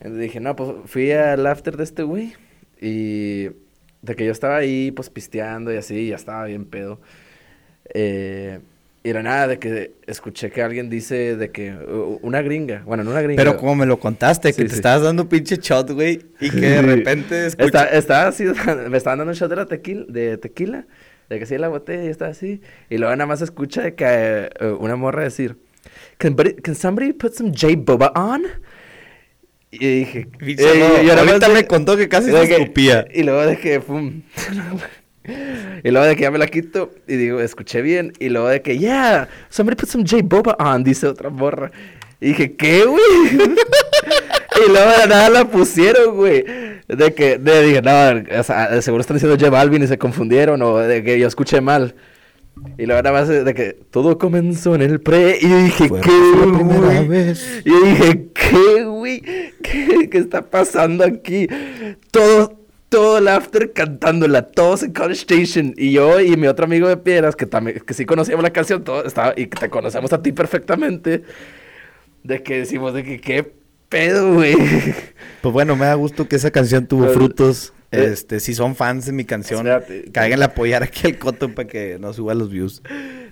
Entonces dije, no, pues fui al after de este güey y de que yo estaba ahí pues pisteando y así, ya estaba bien pedo. Eh, y era nada de que escuché que alguien dice de que una gringa, bueno, no una gringa. Pero como me lo contaste, que Sí, te estabas dando pinche shot, güey, y que de repente Está- escuchas... estaba así, me estaban dando un shot de, la tequila, de tequila, de que sí la botella y estaba así. Y luego nada más escucha de que eh, una morra decir, can, buddy- can somebody put some J Boba on? Y dije, eh, no, y ahorita me contó que casi se escupía. Y luego de que, pum. y luego de que ya me la quito y digo, escuché bien. Y luego de que, yeah, somebody put some J Boba on, dice otra morra. Y dije, ¿qué, güey? y luego de nada la pusieron, güey. De que, de, dije, no, o sea, seguro están diciendo J Balvin y se confundieron o de que yo escuché mal. Y luego nada más de que todo comenzó en el pre. Y yo dije, Fue ¿qué, güey? Y yo dije, ¿qué, güey? ¿Qué, ¿Qué está pasando aquí? Todo, todo el after cantándola, todos en College Station. Y yo y mi otro amigo de Piedras, que también, que sí conocíamos la canción, todo estaba, y que te conocemos a ti perfectamente, de que decimos de que, ¿qué pedo, güey? Pues bueno, me da gusto que esa canción tuvo Pero- frutos. eh, Este, si son fans de mi canción, cáiganle a apoyar aquí al Coto para que nos suba los views.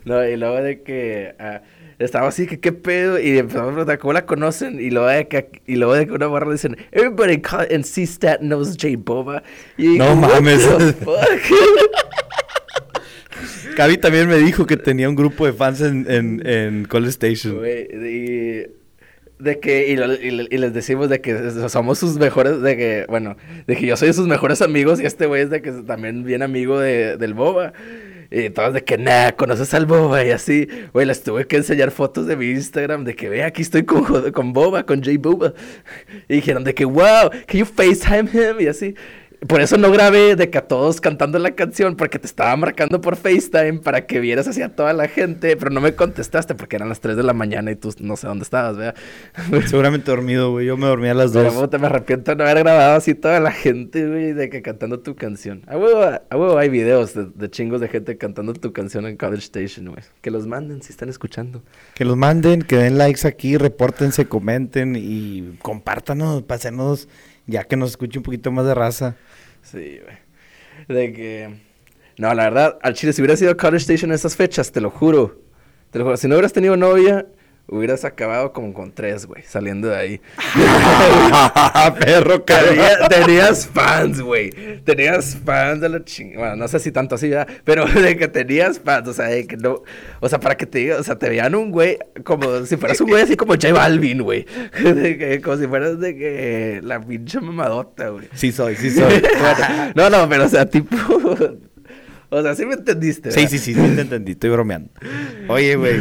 No, y luego de que, ah, estaba así que qué pedo y empezamos a preguntar cómo la conocen y luego de que, y luego de que una barra dicen everybody in C-Stat knows J Boba y No dije, "What mames. the fuck?" Gaby también me dijo que tenía un grupo de fans en, en, en Call Station. Y de que y, lo- y le- y les decimos de que somos sus mejores de que bueno de que yo soy sus mejores amigos y este güey es de que también bien amigo de, del boba y todos de que nah conoces al boba y así. Güey les tuve que enseñar fotos de mi Instagram de que ve aquí estoy con, con boba con J Boba y dijeron de que wow can you FaceTime him y así por eso no grabé de que a todos cantando la canción, porque te estaba marcando por FaceTime para que vieras así a toda la gente, pero no me contestaste porque eran las 3 de la mañana y tú no sé dónde estabas, ¿verdad? Seguramente dormido, güey. Yo me dormí a las Pero dos. puta, me arrepiento de no haber grabado así toda la gente, güey, de que cantando tu canción. A huevo, a huevo hay videos de, de chingos de gente cantando tu canción en College Station, güey. Que los manden si están escuchando. Que los manden, que den likes aquí, repórtense, comenten y compártanos, pásenos, ya que nos escuche un poquito más de raza. Sí, güey. De que... No, la verdad, al chile, si hubiera sido College Station en esas fechas, te lo juro. Te lo juro. Si no hubieras tenido novia, hubieras acabado como con tres, güey, saliendo de ahí. Perro, Tenía- tenías fans, güey. Tenías fans de la chingada. Bueno, no sé si tanto así, ¿verdad? Pero de que tenías fans, o sea, de que no. O sea, para que te diga, o sea, te veían un güey como si fueras un güey así como J Balvin, güey. Como si fueras de que la pinche mamadota, güey. Sí soy, sí soy. Bueno, no, no, pero o sea, tipo. O sea, sí me entendiste. sí, ¿verdad? sí, sí, sí, te entendí, estoy bromeando. Oye, güey,